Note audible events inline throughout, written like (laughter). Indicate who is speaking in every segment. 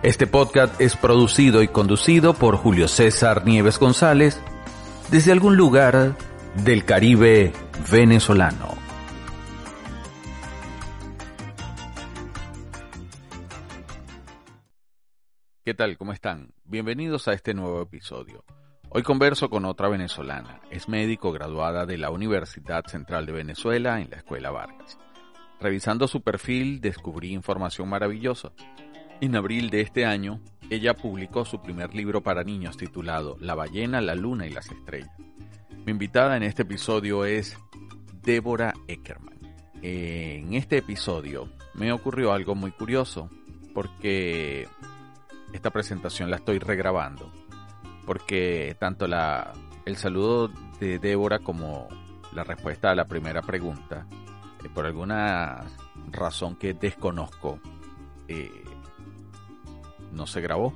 Speaker 1: Este podcast es producido y conducido por Julio César Nieves González desde algún lugar del Caribe venezolano. ¿Qué tal? ¿Cómo están? Bienvenidos a este nuevo episodio. Hoy converso con otra venezolana. Es médico graduada de la Universidad Central de Venezuela en la Escuela Vargas. Revisando su perfil descubrí información maravillosa en abril de este año, ella publicó su primer libro para niños titulado La ballena, la luna y las estrellas. Mi invitada en este episodio es Débora Eckerman. En este episodio me ocurrió algo muy curioso porque esta presentación la estoy regrabando porque tanto la, el saludo de Débora como la respuesta a la primera pregunta, eh, por alguna razón que desconozco, eh, no se grabó.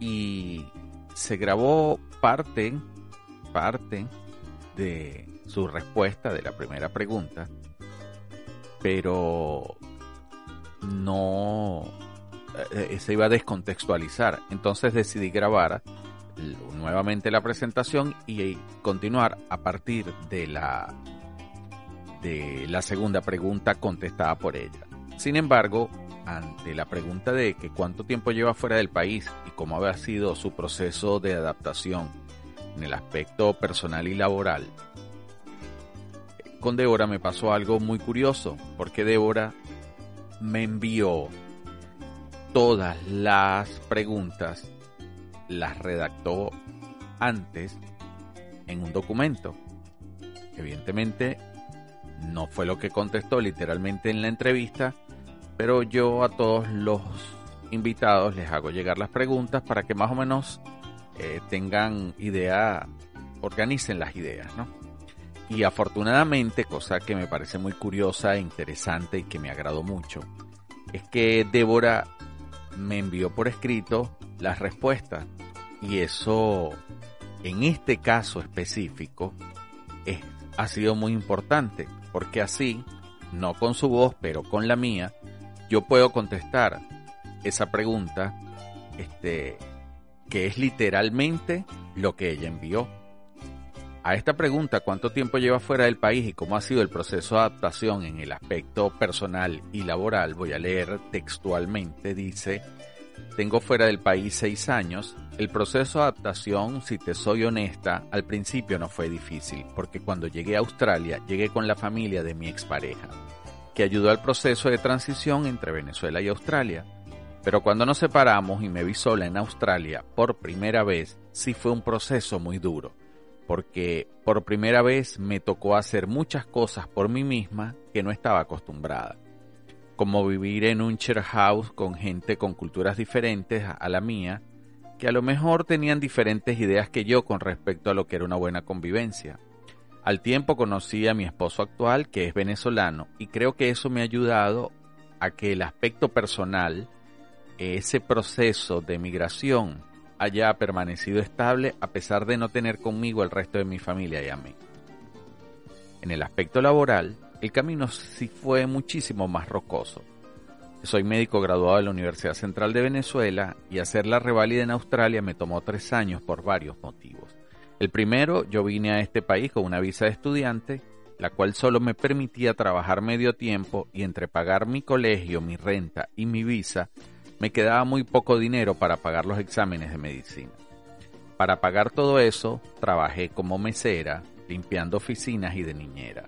Speaker 1: Y se grabó parte, parte de su respuesta de la primera pregunta, pero no eh, eh, se iba a descontextualizar. Entonces decidí grabar nuevamente la presentación y continuar a partir de la de la segunda pregunta contestada por ella. Sin embargo, ante la pregunta de que cuánto tiempo lleva fuera del país y cómo había sido su proceso de adaptación en el aspecto personal y laboral, con Débora me pasó algo muy curioso, porque Débora me envió todas las preguntas, las redactó antes en un documento. Evidentemente, no fue lo que contestó literalmente en la entrevista, pero yo a todos los invitados les hago llegar las preguntas para que más o menos eh, tengan idea, organicen las ideas, ¿no? Y afortunadamente, cosa que me parece muy curiosa e interesante y que me agradó mucho, es que Débora me envió por escrito las respuestas. Y eso, en este caso específico, es, ha sido muy importante, porque así, no con su voz, pero con la mía, yo puedo contestar esa pregunta, este, que es literalmente lo que ella envió. A esta pregunta, ¿cuánto tiempo lleva fuera del país y cómo ha sido el proceso de adaptación en el aspecto personal y laboral? Voy a leer textualmente, dice, tengo fuera del país seis años. El proceso de adaptación, si te soy honesta, al principio no fue difícil, porque cuando llegué a Australia, llegué con la familia de mi expareja que ayudó al proceso de transición entre Venezuela y Australia. Pero cuando nos separamos y me vi sola en Australia por primera vez, sí fue un proceso muy duro, porque por primera vez me tocó hacer muchas cosas por mí misma que no estaba acostumbrada, como vivir en un share house con gente con culturas diferentes a la mía, que a lo mejor tenían diferentes ideas que yo con respecto a lo que era una buena convivencia. Al tiempo conocí a mi esposo actual, que es venezolano, y creo que eso me ha ayudado a que el aspecto personal, ese proceso de migración, haya permanecido estable a pesar de no tener conmigo el resto de mi familia y a mí. En el aspecto laboral, el camino sí fue muchísimo más rocoso. Soy médico graduado de la Universidad Central de Venezuela y hacer la reválida en Australia me tomó tres años por varios motivos. El primero, yo vine a este país con una visa de estudiante, la cual solo me permitía trabajar medio tiempo y entre pagar mi colegio, mi renta y mi visa, me quedaba muy poco dinero para pagar los exámenes de medicina. Para pagar todo eso, trabajé como mesera, limpiando oficinas y de niñera.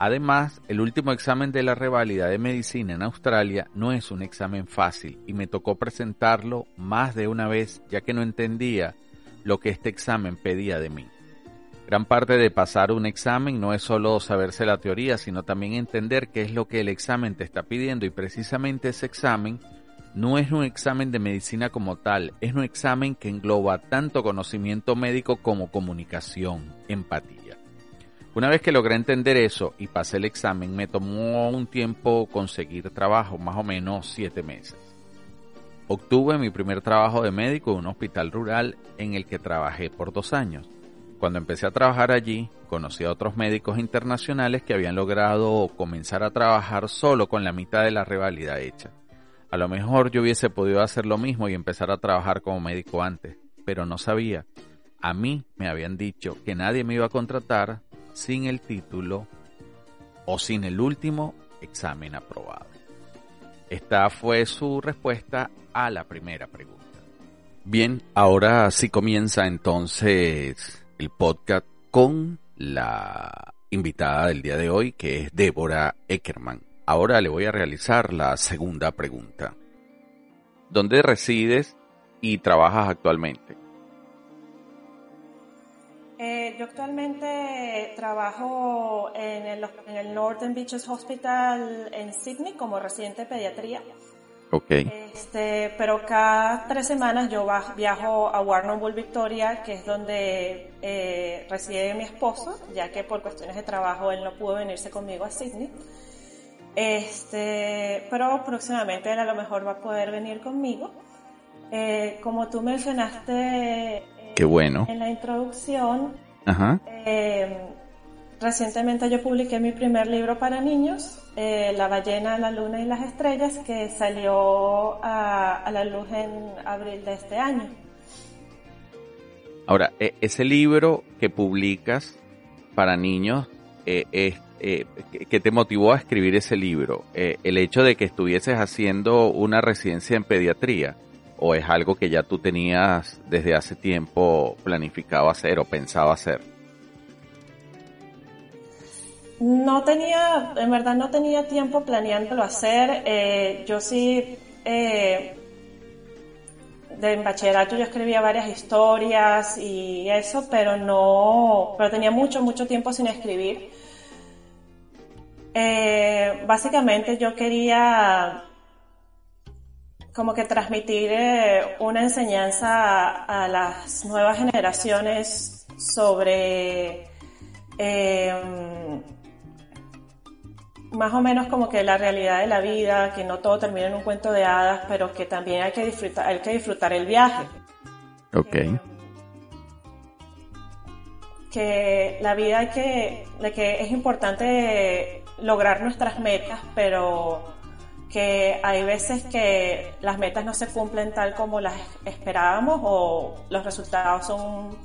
Speaker 1: Además, el último examen de la reválida de medicina en Australia no es un examen fácil y me tocó presentarlo más de una vez ya que no entendía lo que este examen pedía de mí. Gran parte de pasar un examen no es solo saberse la teoría, sino también entender qué es lo que el examen te está pidiendo y precisamente ese examen no es un examen de medicina como tal, es un examen que engloba tanto conocimiento médico como comunicación, empatía. Una vez que logré entender eso y pasé el examen, me tomó un tiempo conseguir trabajo, más o menos siete meses. Obtuve mi primer trabajo de médico en un hospital rural en el que trabajé por dos años. Cuando empecé a trabajar allí, conocí a otros médicos internacionales que habían logrado comenzar a trabajar solo con la mitad de la rivalidad hecha. A lo mejor yo hubiese podido hacer lo mismo y empezar a trabajar como médico antes, pero no sabía. A mí me habían dicho que nadie me iba a contratar sin el título o sin el último examen aprobado. Esta fue su respuesta a la primera pregunta. Bien, ahora sí comienza entonces el podcast con la invitada del día de hoy, que es Débora Eckerman. Ahora le voy a realizar la segunda pregunta. ¿Dónde resides y trabajas actualmente?
Speaker 2: Eh, yo actualmente trabajo en el, en el Northern Beaches Hospital en Sydney como residente de pediatría. Este, pero cada tres semanas yo viajo a Warrnambool, Victoria, que es donde eh, reside mi esposo, ya que por cuestiones de trabajo él no pudo venirse conmigo a Sydney. Este, pero próximamente él a lo mejor va a poder venir conmigo. Eh, como tú mencionaste
Speaker 1: Qué bueno.
Speaker 2: en la introducción, recientemente yo publiqué mi primer libro para niños eh, la ballena, la luna y las estrellas, que salió a, la luz en abril de este año.
Speaker 1: Ahora, e, ese libro que publicas para niños, eh, eh, ¿qué te motivó a escribir ese libro? ¿El hecho de que estuvieses haciendo una residencia en pediatría? ¿O es algo que ya tú tenías desde hace tiempo planificado hacer o pensado hacer?
Speaker 2: No tenía, en verdad no tenía tiempo planeándolo hacer. Eh, yo sí, eh, de en bachillerato yo escribía varias historias y eso, pero no, pero tenía mucho, mucho tiempo sin escribir. Eh, básicamente yo quería como que transmitir una enseñanza a, a, las nuevas generaciones sobre más o menos como que la realidad de la vida, que no todo termina en un cuento de hadas, pero que también hay que disfrutar, hay que disfrutar el viaje.
Speaker 1: Ok.
Speaker 2: que la vida hay que, de que es importante lograr nuestras metas, pero que hay veces que las metas no se cumplen tal como las esperábamos o los resultados son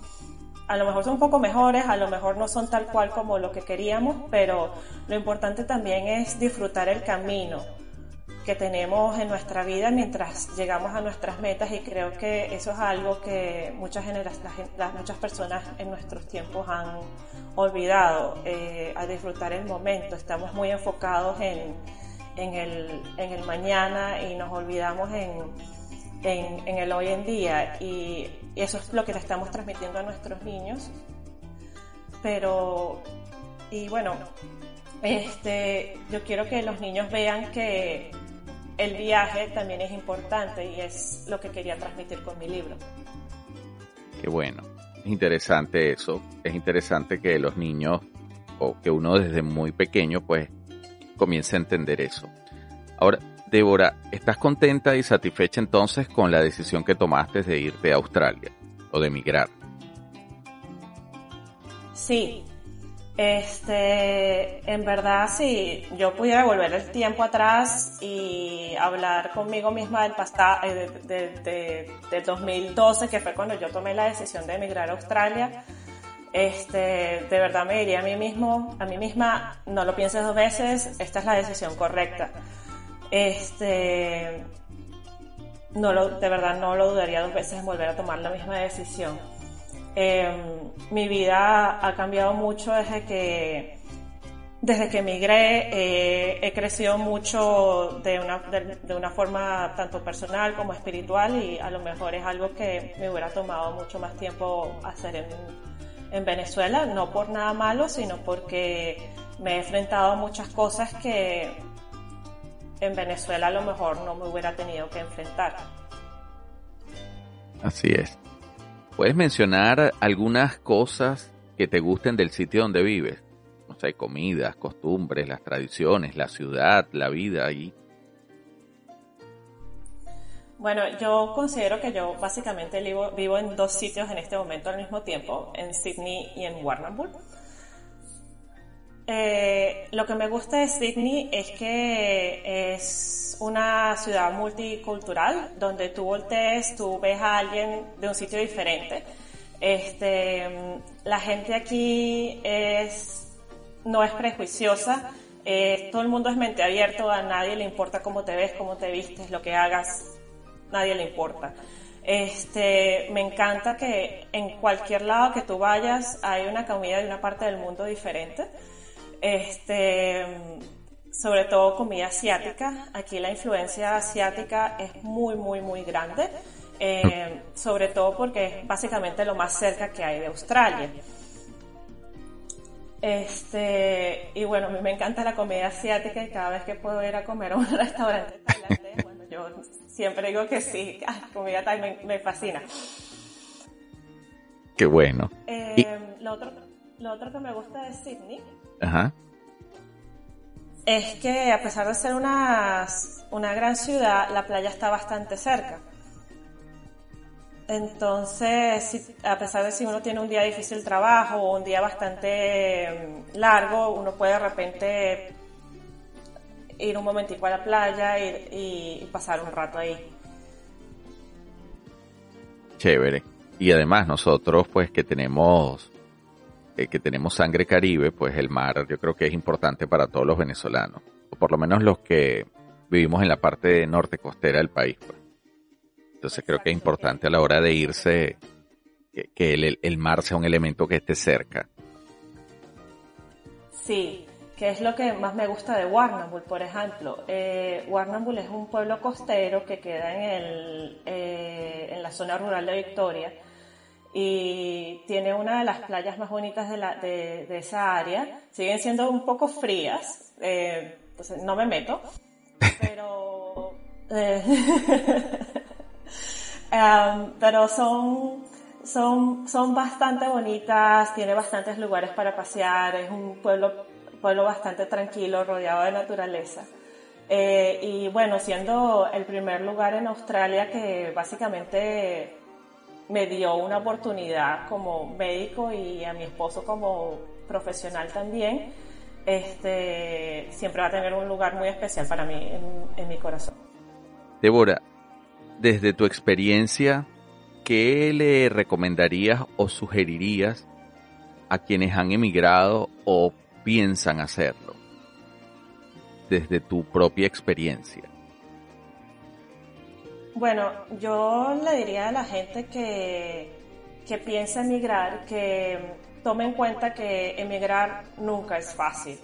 Speaker 2: a lo mejor son un poco mejores, a lo mejor no son tal cual como lo que queríamos, pero lo importante también es disfrutar el camino que tenemos en nuestra vida mientras llegamos a nuestras metas y creo que eso es algo que muchas, las, muchas personas en nuestros tiempos han olvidado, eh, a disfrutar el momento. Estamos muy enfocados en, en, el, en el mañana y nos olvidamos en, en, el hoy en día y eso es lo que le estamos transmitiendo a nuestros niños. Pero, y bueno, este, yo quiero que los niños vean que el viaje también es importante y es lo que quería transmitir con mi libro.
Speaker 1: Qué bueno, es interesante eso, es interesante que los niños o que uno desde muy pequeño pues comience a entender eso. Ahora, Débora, ¿estás contenta y satisfecha entonces con la decisión que tomaste de irte a Australia o de emigrar?
Speaker 2: Sí, este, en verdad, si yo pudiera volver el tiempo atrás y hablar conmigo misma del pasado, eh, de, 2012, que fue cuando yo tomé la decisión de emigrar a Australia, este, de verdad me diría a mí mismo, a mí misma, no lo pienses dos veces, esta es la decisión correcta. Este, no lo, de verdad no lo dudaría dos veces en volver a tomar la misma decisión. Em, mi vida ha cambiado mucho desde que, desde que emigré. Eh, he crecido mucho de una, de, una forma tanto personal como espiritual y a lo mejor es algo que me hubiera tomado mucho más tiempo hacer en, en Venezuela, no por nada malo, sino porque me he enfrentado a muchas cosas que en Venezuela a lo mejor no me hubiera tenido que enfrentar.
Speaker 1: Así es. ¿Puedes mencionar algunas cosas que te gusten del sitio donde vives? No sé, comidas, costumbres, las tradiciones, la ciudad, la vida ahí.
Speaker 2: Bueno, yo considero que yo básicamente vivo, en dos sitios en este momento al mismo tiempo, en Sydney y en Warrnambool. Eh, lo que me gusta de Sydney es que es una ciudad multicultural donde tú voltees, tú ves a alguien de un sitio diferente. Este, la gente aquí es, no es prejuiciosa, eh, todo el mundo es mente abierta, a nadie le importa cómo te ves, cómo te vistes, lo que hagas, nadie le importa. Este, me encanta que en cualquier lado que tú vayas hay una comida de una parte del mundo diferente. Este, sobre todo comida asiática. Aquí la influencia asiática es muy, muy, muy grande. Eh, sobre todo porque es básicamente lo más cerca que hay de Australia. Este, y bueno, a mí me encanta la comida asiática y cada vez que puedo ir a comer a un (laughs) restaurante tailandés, bueno, yo siempre digo que sí, (laughs) comida thai me, fascina.
Speaker 1: Qué bueno.
Speaker 2: Eh, lo, otro, lo otro que me gusta de Sydney es que a pesar de ser una, una gran ciudad, la playa está bastante cerca. Entonces, a pesar de si uno tiene un día difícil trabajo o un día bastante mm, largo, uno puede de repente ir un momentico a la playa y, pasar un rato ahí.
Speaker 1: Chévere. Y además nosotros, pues que tenemos eh, que tenemos sangre caribe, pues el mar yo creo que es importante para todos los venezolanos, o por lo menos los que vivimos en la parte norte costera del país. Pues. Entonces creo que es importante a la hora de irse que, el, mar sea un elemento que esté cerca.
Speaker 2: Sí, que es lo que más me gusta de Warrnambool, por ejemplo. Eh, Warrnambool es un pueblo costero que queda en, el, eh, en la zona rural de Victoria y tiene una de las playas más bonitas de, la, de, esa área. Siguen siendo un poco frías, eh, pues no me meto, pero, eh, (laughs) um, pero son, son, son bastante bonitas, tiene bastantes lugares para pasear, es un pueblo, pueblo bastante tranquilo, rodeado de naturaleza. Eh, y bueno, siendo el primer lugar en Australia que básicamente me dio una oportunidad como médico y a mi esposo como profesional también, este, siempre va a tener un lugar muy especial para mí en, mi corazón.
Speaker 1: Débora, desde tu experiencia, ¿qué le recomendarías o sugerirías a quienes han emigrado o piensan hacerlo? Desde tu propia experiencia.
Speaker 2: Bueno, yo le diría a la gente que, que piensa emigrar, que tome en cuenta que emigrar nunca es fácil,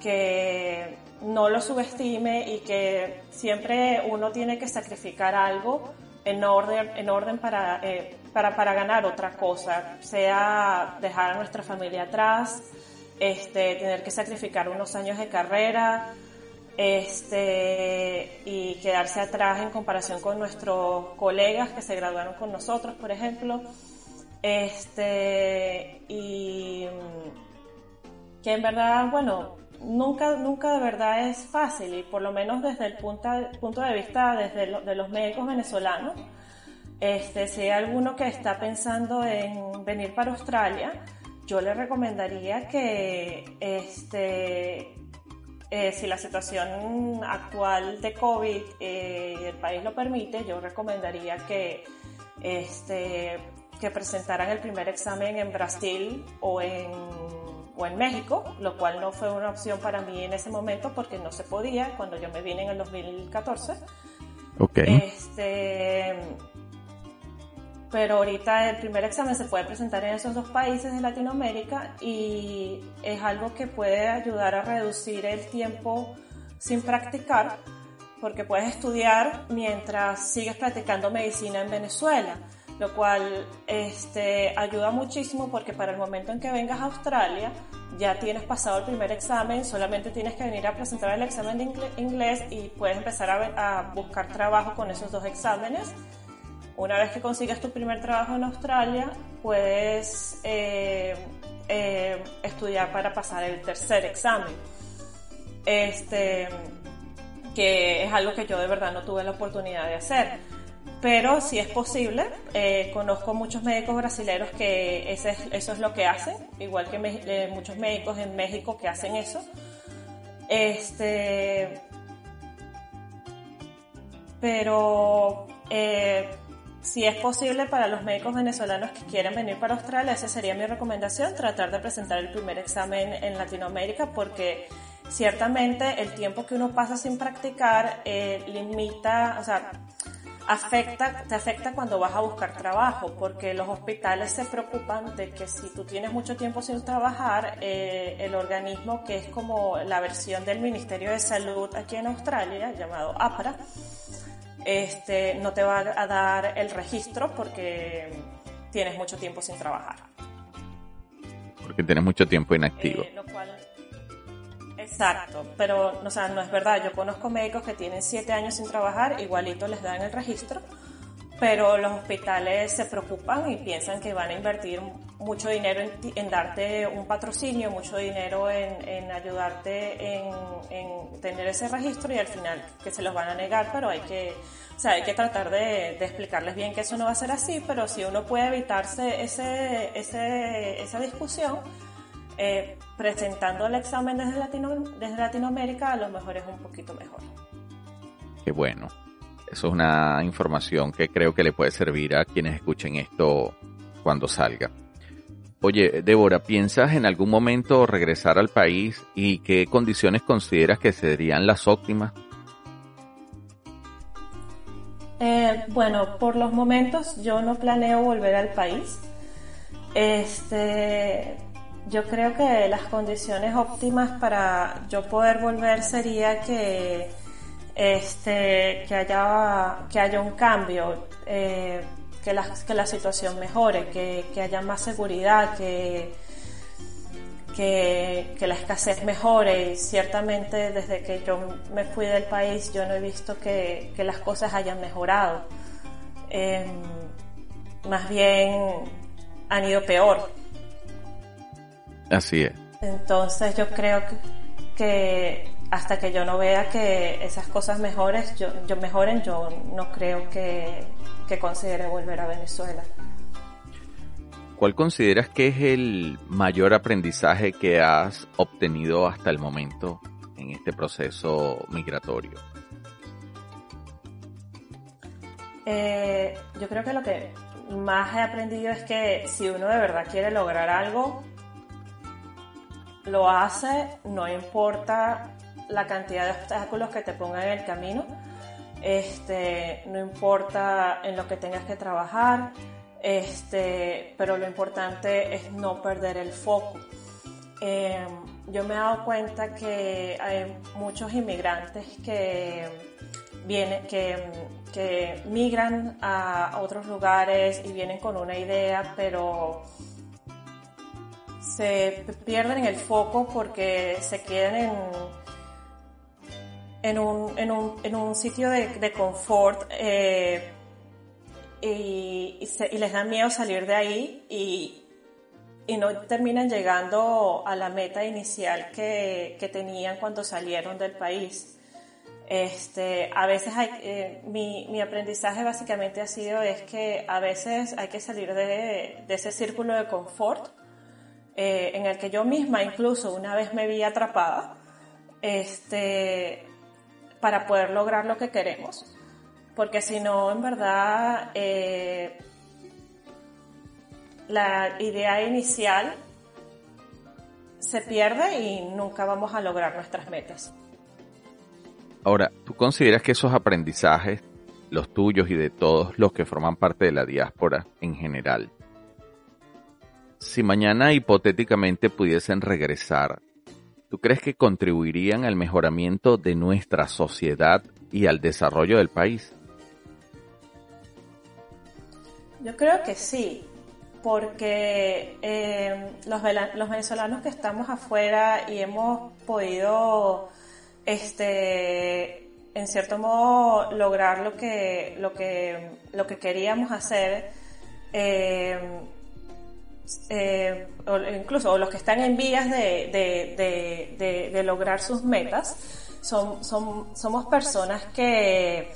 Speaker 2: que no lo subestime y que siempre uno tiene que sacrificar algo en orden, en orden para, eh, para, para ganar otra cosa, sea dejar a nuestra familia atrás, este, tener que sacrificar unos años de carrera, este, y quedarse atrás en comparación con nuestros colegas que se graduaron con nosotros, por ejemplo. Este, y que en verdad, bueno, nunca, nunca de verdad es fácil y por lo menos desde el punto, de vista desde de los médicos venezolanos, este, si hay alguno que está pensando en venir para Australia, yo le recomendaría que este, eh, si la situación actual de COVID eh, el país lo permite, yo recomendaría que, este, que presentaran el primer examen en Brasil o en, o en México, lo cual no fue una opción para mí en ese momento porque no se podía cuando yo me vine en el 2014.
Speaker 1: Okay.
Speaker 2: Este, pero ahorita el primer examen se puede presentar en esos dos países de Latinoamérica y es algo que puede ayudar a reducir el tiempo sin practicar, porque puedes estudiar mientras sigues practicando medicina en Venezuela, lo cual este, ayuda muchísimo porque para el momento en que vengas a Australia ya tienes pasado el primer examen, solamente tienes que venir a presentar el examen de inglés y puedes empezar a, buscar trabajo con esos dos exámenes. Una vez que consigas tu primer trabajo en Australia, puedes eh, eh, estudiar para pasar el tercer examen. Este, que es algo que yo de verdad no tuve la oportunidad de hacer pero si es posible, eh, conozco muchos médicos brasileños que eso es lo que hacen, igual que muchos médicos en México que hacen eso. Este, pero si es posible para los médicos venezolanos que quieren venir para Australia, esa sería mi recomendación, tratar de presentar el primer examen en Latinoamérica porque ciertamente el tiempo que uno pasa sin practicar limita, o sea, afecta, te afecta cuando vas a buscar trabajo, porque los hospitales se preocupan de que si tú tienes mucho tiempo sin trabajar, eh, el organismo que es como la versión del Ministerio de Salud aquí en Australia, llamado APRA, este, no te va a dar el registro porque tienes mucho tiempo sin trabajar.
Speaker 1: Porque tienes mucho tiempo inactivo. Eh,
Speaker 2: Exacto, pero o sea, no es verdad. Yo conozco médicos que tienen siete años sin trabajar, igualito les dan el registro, pero los hospitales se preocupan y piensan que van a invertir mucho dinero en, darte un patrocinio, mucho dinero en, ayudarte en, tener ese registro y al final que se los van a negar, pero hay que, o sea, hay que tratar de, explicarles bien que eso no va a ser así, pero si uno puede evitarse ese, ese, esa discusión, eh, presentando el examen desde, Latino, desde Latinoamérica a lo mejor es un poquito mejor.
Speaker 1: Qué bueno. Eso es una información que creo que le puede servir a quienes escuchen esto cuando salga. Oye, Débora, ¿piensas en algún momento regresar al país y qué condiciones consideras que serían las óptimas?
Speaker 2: Eh, bueno, por los momentos yo no planeo volver al país. Este, yo creo que las condiciones óptimas para yo poder volver sería que este que haya que haya un cambio eh, que, la, que la situación mejore que, que haya más seguridad que, que, que la escasez mejore. Y ciertamente desde que yo me fui del país yo no he visto que, que las cosas hayan mejorado. Em, más bien han ido peor.
Speaker 1: Así es.
Speaker 2: Entonces yo creo que, hasta que yo no vea que esas cosas mejores, yo, yo mejoren, yo no creo que, que considere volver a Venezuela.
Speaker 1: ¿Cuál consideras que es el mayor aprendizaje que has obtenido hasta el momento en este proceso migratorio?
Speaker 2: Eh, yo creo que lo que más he aprendido es que si uno de verdad quiere lograr algo, lo hace, no importa la cantidad de obstáculos que te pongan en el camino, este, no importa en lo que tengas que trabajar, este, pero lo importante es no perder el foco. Em, yo me he dado cuenta que hay muchos inmigrantes que vienen, que, que migran a otros lugares y vienen con una idea, pero se pierden el foco porque se quedan en, en, un, en, un, en un sitio de, de confort eh, y, y, les da miedo salir de ahí y, y, no terminan llegando a la meta inicial que, que tenían cuando salieron del país. Este, a veces hay, eh, mi, mi, aprendizaje básicamente ha sido es que a veces hay que salir de, de ese círculo de confort eh, en el que yo misma incluso una vez me vi atrapada, este, para poder lograr lo que queremos. Porque si no, en verdad, eh, la idea inicial se pierde y nunca vamos a lograr nuestras metas.
Speaker 1: Ahora, ¿tú consideras que esos aprendizajes, los tuyos y de todos los que forman parte de la diáspora en general, si mañana hipotéticamente pudiesen regresar, ¿tú crees que contribuirían al mejoramiento de nuestra sociedad y al desarrollo del país?
Speaker 2: Yo creo que sí, porque eh, los, venezolanos que estamos afuera y hemos podido, este, en cierto modo, lograr lo que, lo que, lo que queríamos hacer, eh, eh, o incluso los que están en vías de, de, de, lograr sus metas, son, son, somos personas que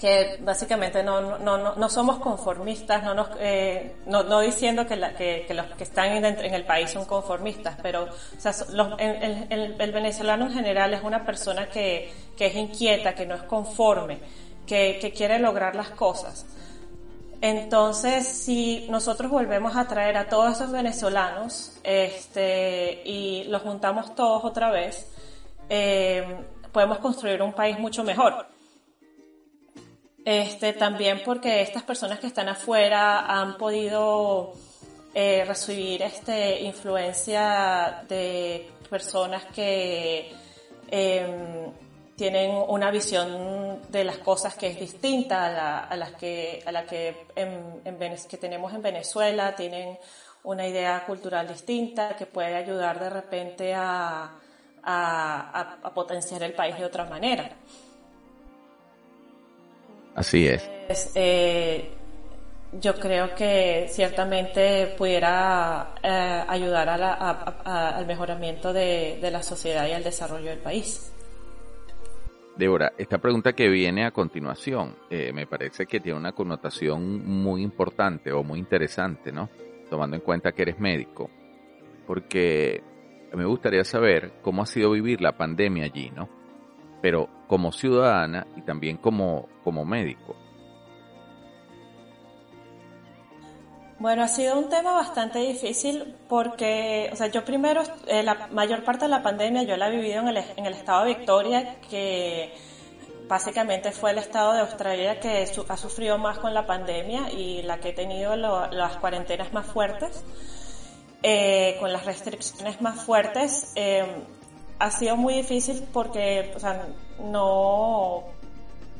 Speaker 2: que básicamente no, no, no, no somos conformistas, no, eh, no, no, diciendo que, la, que, los que están en, el país son conformistas, pero o el, el, venezolano en general es una persona que, que es inquieta, que no es conforme, que, que quiere lograr las cosas. Entonces, si nosotros volvemos a traer a todos esos venezolanos este, y los juntamos todos otra vez, eh, podemos construir un país mucho mejor. Este, también porque estas personas que están afuera han podido eh, recibir este, influencia de personas que eh, tienen una visión de las cosas que es distinta a, la, a las que, a la que, en, en, que tenemos en Venezuela, tienen una idea cultural distinta que puede ayudar de repente a, a, a potenciar el país de otra manera.
Speaker 1: Así es.
Speaker 2: Eh, yo creo que ciertamente pudiera eh, ayudar al mejoramiento de, la sociedad y al desarrollo del país.
Speaker 1: Débora, esta pregunta que viene a continuación eh, me parece que tiene una connotación muy importante o muy interesante, ¿no? Tomando en cuenta que eres médico. Porque me gustaría saber cómo ha sido vivir la pandemia allí, ¿no? pero como ciudadana y también como, como médico.
Speaker 2: Bueno, ha sido un tema bastante difícil porque, o sea, yo primero, eh, la mayor parte de la pandemia yo la he vivido en el, estado de Victoria, que básicamente fue el estado de Australia que ha sufrido más con la pandemia y la que ha tenido las cuarentenas más fuertes, eh, con las restricciones más fuertes. Eh, ha sido muy difícil porque, o sea, no,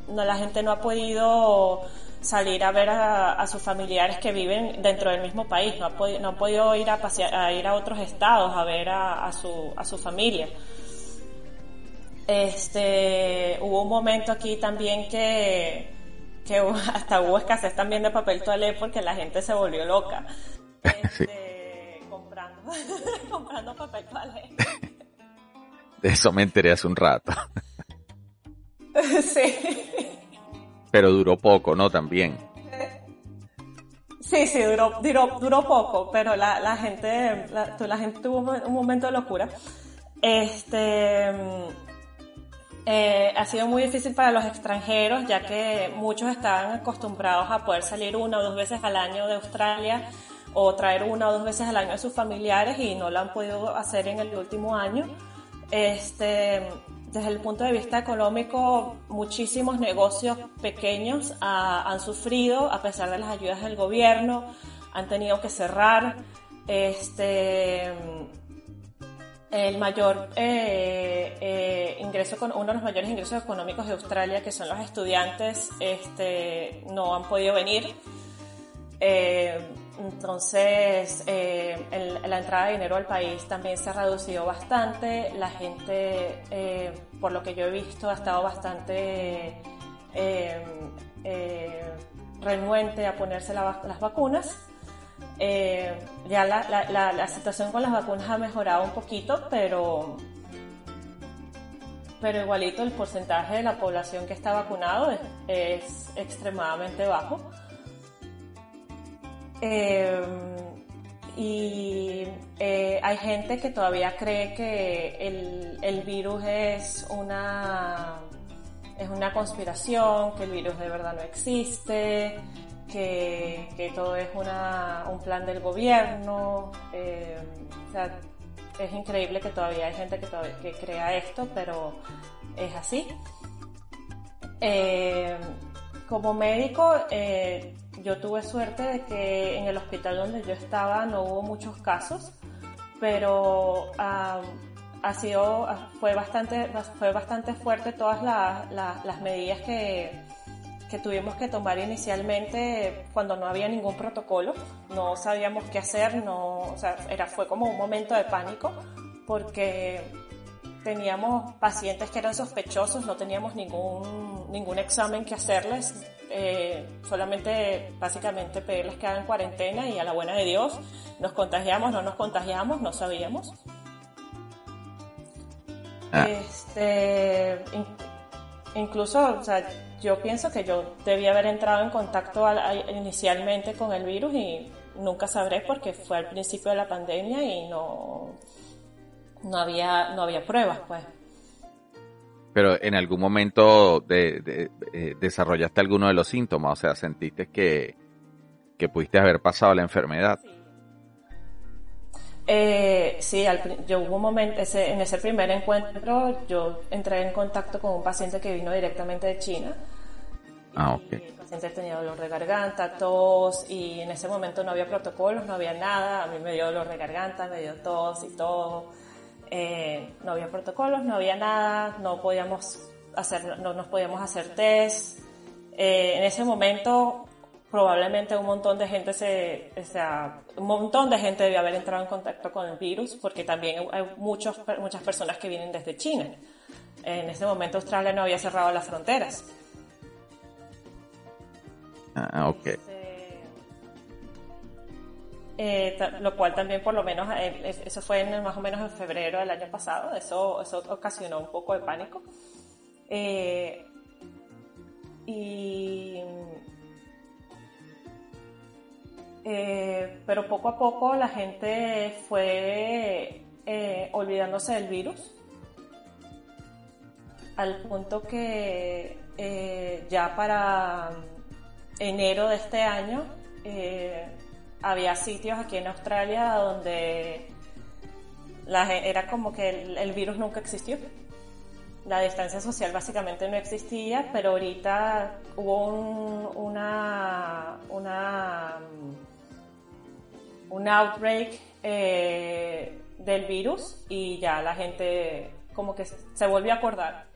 Speaker 2: no la gente no ha podido salir a ver a, sus familiares que viven dentro del mismo país, no ha, podido, no ha podido ir a pasear, a ir a otros estados a ver a, su, a su familia. Este, hubo un momento aquí también que, que (laughs) hasta hubo escasez también de papel toalé porque la gente se volvió loca. (laughs) Este, comprando, (laughs) comprando papel toalé.
Speaker 1: De eso me enteré hace un rato.
Speaker 2: Sí.
Speaker 1: Pero duró poco, ¿no? También.
Speaker 2: Sí, sí, duró, duró, duró poco, pero la, gente, la, gente tuvo un momento de locura. Este, eh, ha sido muy difícil para los extranjeros, ya que muchos estaban acostumbrados a poder salir una o dos veces al año de Australia o traer una o dos veces al año a sus familiares y no lo han podido hacer en el último año. Este, desde el punto de vista económico, muchísimos negocios pequeños ah, han sufrido a pesar de las ayudas del gobierno, han tenido que cerrar. Este, el mayor eh, eh, ingreso, uno de los mayores ingresos económicos de Australia, que son los estudiantes, este, no han podido venir. Eh, entonces, eh, la entrada de dinero al país también se ha reducido bastante. La gente, eh, por lo que yo he visto, ha estado bastante eh, renuente a ponerse las vacunas. ya la, situación con las vacunas ha mejorado un poquito, pero, pero igualito el porcentaje de la población que está vacunado es extremadamente bajo. Eh, y eh, hay gente que todavía cree que el, el, virus es una, es una conspiración, que el virus de verdad no existe, que, que todo es una, un plan del gobierno. Eh, o sea, es increíble que todavía hay gente que, todavía, que crea esto, pero es así. Eh, como médico, eh, yo tuve suerte de que en el hospital donde yo estaba no hubo muchos casos, pero ha sido, fue bastante, fue bastante fuerte todas las medidas que, que tuvimos que tomar inicialmente cuando no había ningún protocolo, no sabíamos qué hacer, no, o sea, era, fue como un momento de pánico porque teníamos pacientes que eran sospechosos, no teníamos ningún, ningún examen que hacerles, eh, solamente básicamente pedirles que hagan cuarentena y a la buena de Dios nos contagiamos, no nos contagiamos, no sabíamos. Ah. Este, incluso, o sea, yo pienso que yo debía haber entrado en contacto inicialmente con el virus y nunca sabré porque fue al principio de la pandemia y no, no había, no había pruebas, pues.
Speaker 1: Pero en algún momento de, eh, desarrollaste alguno de los síntomas, o sea, sentiste que, que pudiste haber pasado la enfermedad.
Speaker 2: Sí. Eh, sí, yo hubo un momento, ese, en ese primer encuentro, yo entré en contacto con un paciente que vino directamente de China.
Speaker 1: Ah, ok.
Speaker 2: El paciente tenía dolor de garganta, tos, y en ese momento no había protocolos, no había nada. A mí me dio dolor de garganta, me dio tos y todo. Eh, no había protocolos, no había nada, no podíamos hacer, no nos podíamos hacer test. Eh, en ese momento probablemente un montón de gente se, o sea, un montón de gente debe haber entrado en contacto con el virus porque también hay muchos, muchas personas que vienen desde China. En ese momento Australia no había cerrado las fronteras.
Speaker 1: Ah, ok.
Speaker 2: Eh, lo cual también por lo menos, eh, eso fue más o menos en febrero del año pasado, eso, eso ocasionó un poco de pánico. Eh, y pero poco a poco la gente fue olvidándose del virus, al punto que ya para enero de este año había sitios aquí en Australia donde era como que el, virus nunca existió la distancia social básicamente no existía, pero ahorita hubo una, una un outbreak eh, del virus y ya la gente como que se volvió a acordar.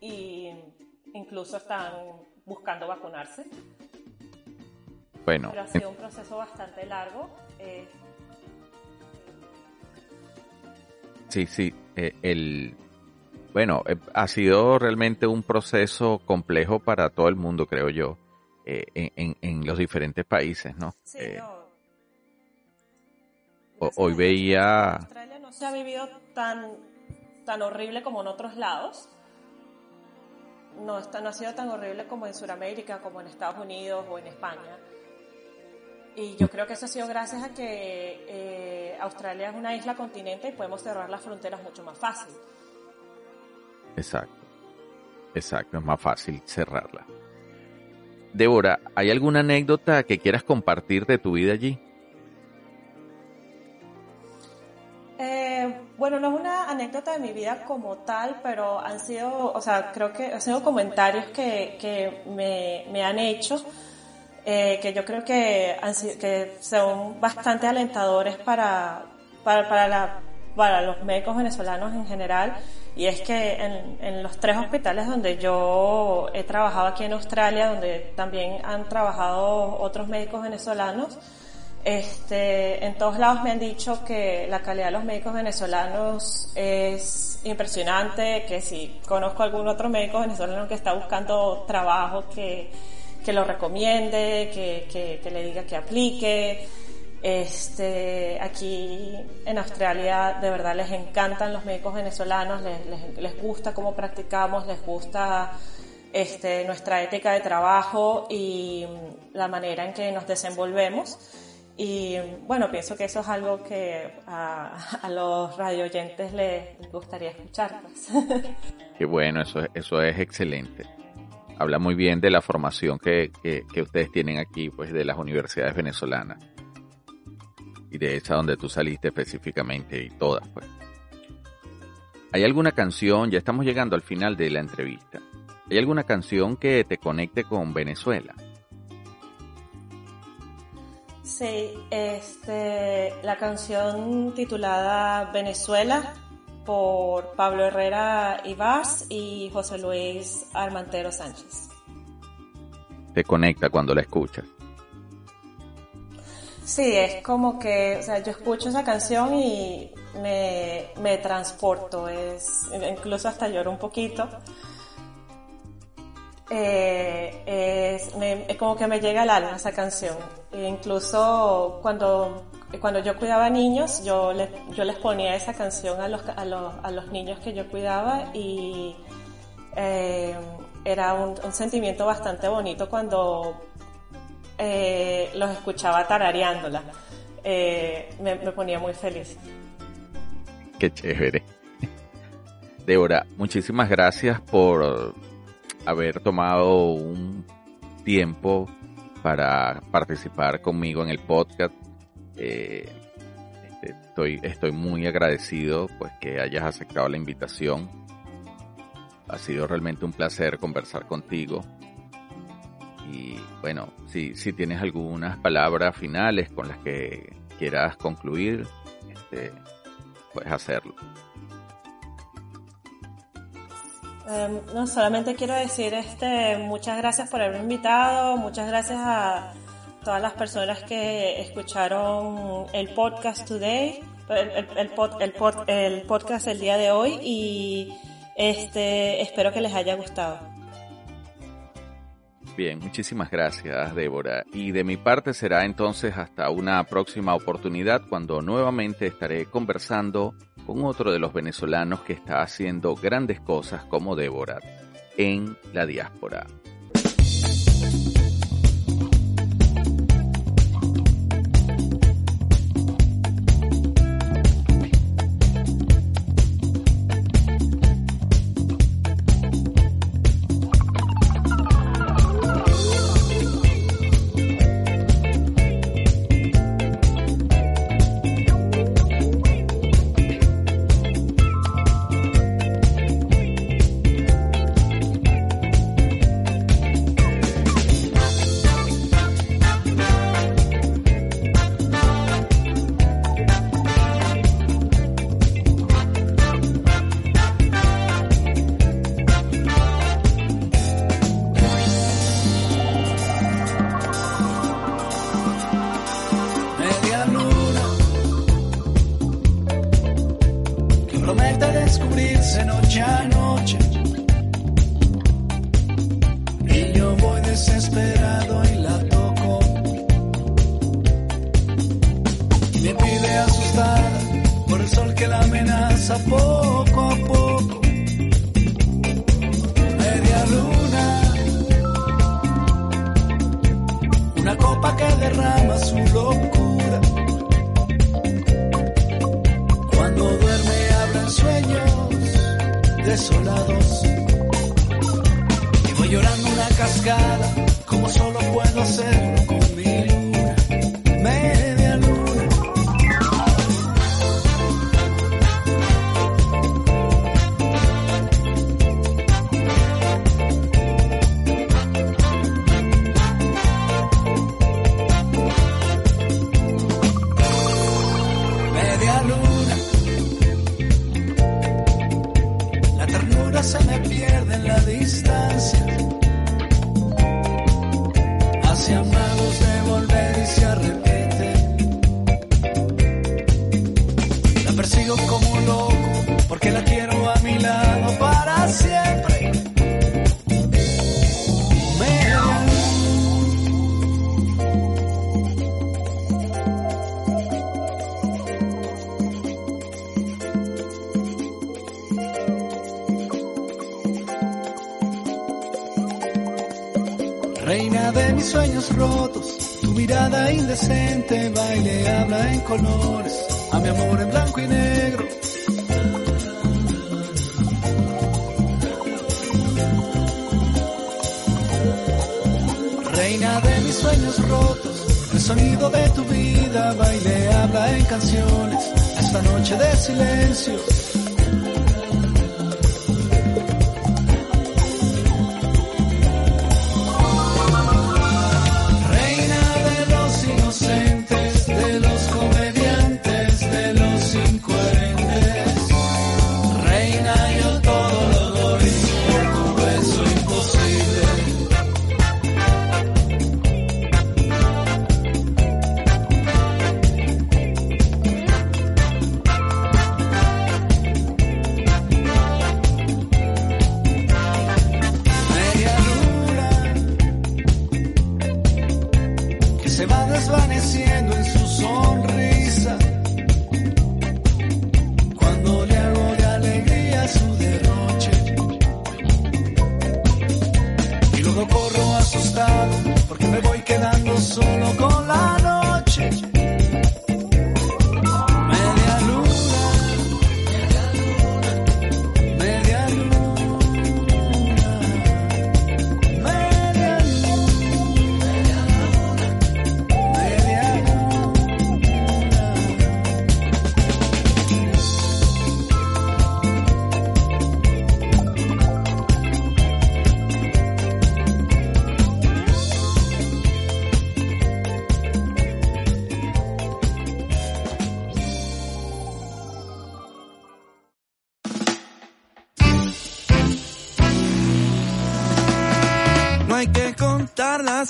Speaker 2: Y incluso están buscando vacunarse.
Speaker 1: Bueno.
Speaker 2: Pero ha sido un proceso bastante largo. Eh.
Speaker 1: Sí, sí. Eh, el, bueno, ha sido realmente un proceso complejo para todo el mundo, creo yo. Eh, en, en, los diferentes países, ¿no?
Speaker 2: Sí, eh,
Speaker 1: Hoy veía...
Speaker 2: Australia no se ha vivido tan, tan horrible como en otros lados. No, no ha sido tan horrible como en Sudamérica, como en Estados Unidos o en España. Y yo creo que eso ha sido gracias a que eh, Australia es una isla continente y podemos cerrar las fronteras mucho más fácil.
Speaker 1: Exacto, exacto, es más fácil cerrarla. Débora, ¿hay alguna anécdota que quieras compartir de tu vida allí?
Speaker 2: Eh, bueno, no es una anécdota de mi vida como tal, pero han sido, o sea, creo que han sido comentarios que, que me, me, han hecho, eh, que yo creo que, han, que son bastante alentadores para, para, para, la, para los médicos venezolanos en general. Y es que en, en, los tres hospitales donde yo he trabajado aquí en Australia, donde también han trabajado otros médicos venezolanos, este, en todos lados me han dicho que la calidad de los médicos venezolanos es impresionante, que si conozco algún otro médico venezolano que está buscando trabajo, que, que lo recomiende, que, que, le diga que aplique. Este, aquí en Australia de verdad les encantan los médicos venezolanos, les, les, gusta cómo practicamos, les gusta este, nuestra ética de trabajo y la manera en que nos desenvolvemos. Y bueno, pienso que eso es algo que a, los radioyentes les, les gustaría escuchar. Pues.
Speaker 1: Qué bueno, eso, eso es excelente. Habla muy bien de la formación que, que, ustedes tienen aquí, pues de las universidades venezolanas y de esa donde tú saliste específicamente y todas, pues. ¿Hay alguna canción, ya estamos llegando al final de la entrevista, ¿hay alguna canción que te conecte con Venezuela?
Speaker 2: Sí, este, la canción titulada Venezuela por Pablo Herrera Ibas y José Luis Armantero Sánchez.
Speaker 3: Te conecta cuando la escuchas.
Speaker 2: Sí, es como que, o sea, yo escucho esa canción y me, me transporto, es, incluso hasta lloro un poquito. Eh, es, como que me llega al alma esa canción. E incluso cuando, cuando yo cuidaba niños, yo les, yo les ponía esa canción a los, a los, a los niños que yo cuidaba y eh, era un, sentimiento bastante bonito cuando eh, los escuchaba tarareándola. Eh, me, ponía muy feliz.
Speaker 3: Qué chévere. Débora, muchísimas gracias por haber tomado un tiempo para participar conmigo en el podcast. Eh, este, estoy, estoy muy agradecido pues que hayas aceptado la invitación. Ha sido realmente un placer conversar contigo. Y bueno, si, si tienes algunas palabras finales con las que quieras concluir, este, puedes hacerlo.
Speaker 2: Em, no, solamente quiero decir este, muchas gracias por haberme invitado, muchas gracias a todas las personas que escucharon el podcast today, el, el, el podcast el día de hoy y este, espero que les haya gustado.
Speaker 3: Bien, muchísimas gracias, Débora. Y de mi parte será entonces hasta una próxima oportunidad cuando nuevamente estaré conversando con otro de los venezolanos que está haciendo grandes cosas como Débora en la diáspora.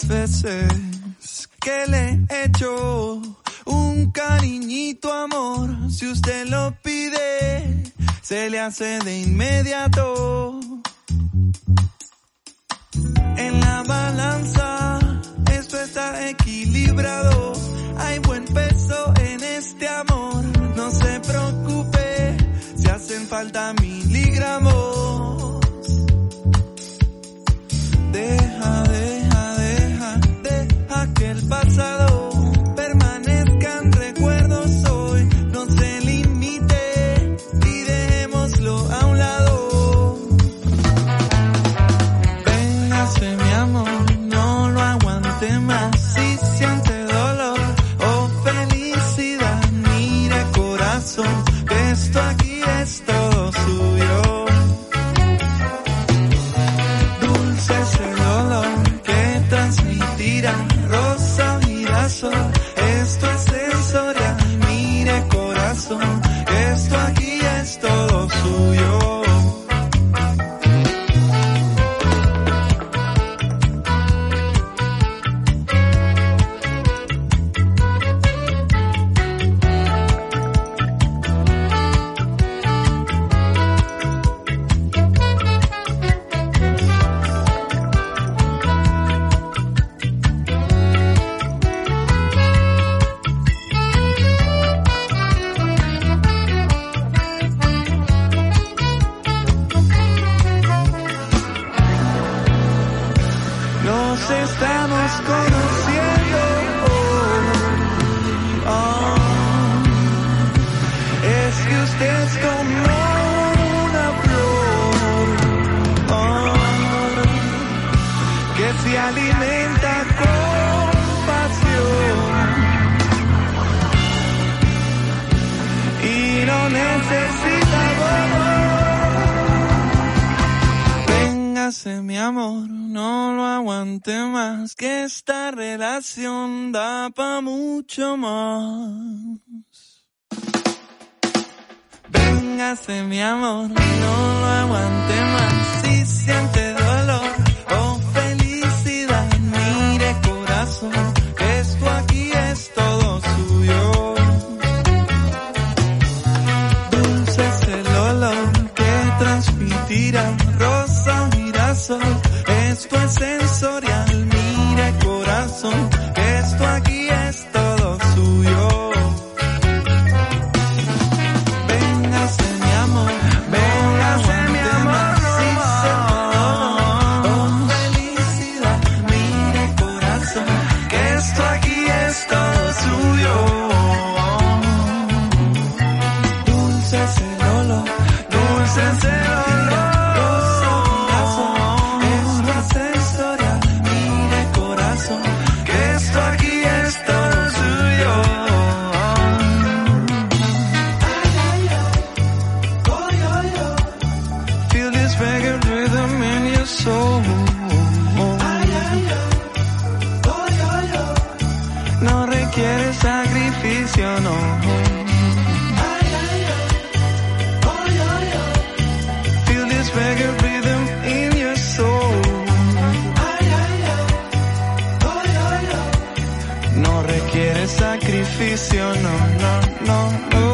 Speaker 4: veces que le he hecho un cariñito amor, si usted lo pide, se le hace de inmediato. En la balanza, esto está equilibrado, hay buen peso en este amor, no se preocupe, si hacen falta Es como una flor, amor, que se alimenta con pasión y no necesita volver. Véngase, mi amor, no lo aguante más, que esta relación da para mucho más véngase mi amor, no lo aguante más. Si siente No requiere sacrificio, no, no, no, no.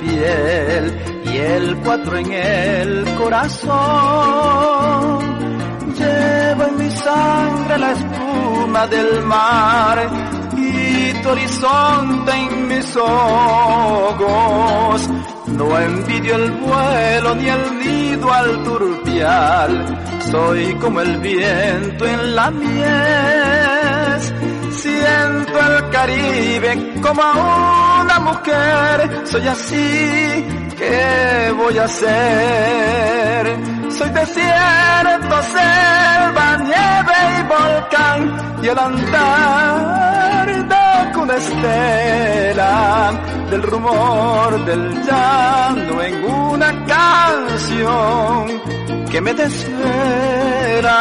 Speaker 5: Piel y el cuatro en el corazón. Llevo en mi sangre la espuma del mar y tu horizonte en mis ojos. No envidio el vuelo ni el nido al turpial, soy como el viento en la mies. Siento el Caribe como una mujer, soy así, ¿qué voy a hacer? Soy desierto, selva, nieve y volcán, y el andar de una estela del rumor del llano en una canción que me desvela.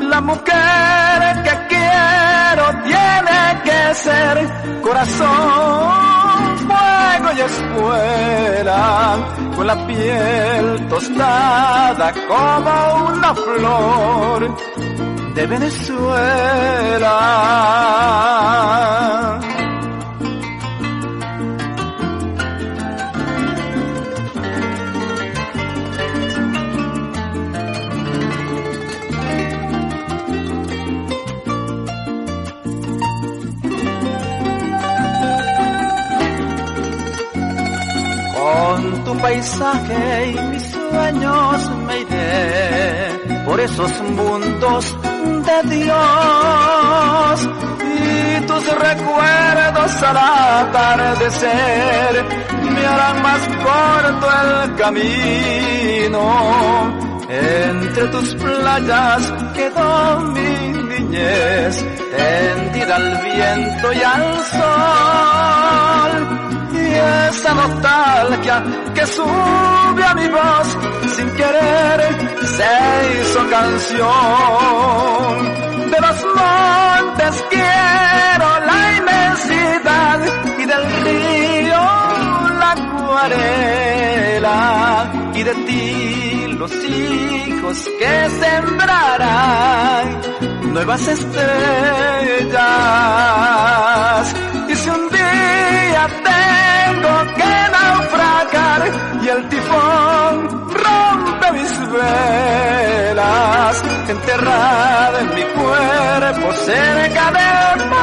Speaker 5: La mujer ser corazón, fuego y escuela, con la piel tostada como una flor de Venezuela. Paisaje y mis sueños me iré por esos mundos de Dios y tus recuerdos al atardecer me harán más corto el camino. Entre tus playas quedó mi niñez, tendida al viento y al sol. Esa nostalgia que sube a mi voz sin querer se hizo canción. De los montes quiero la inmensidad y del río la acuarela y de ti los hijos que sembrarán nuevas estrellas. Y si un tengo que naufragar y el tifón rompe mis velas, enterrada en mi cuerpo cerca del mar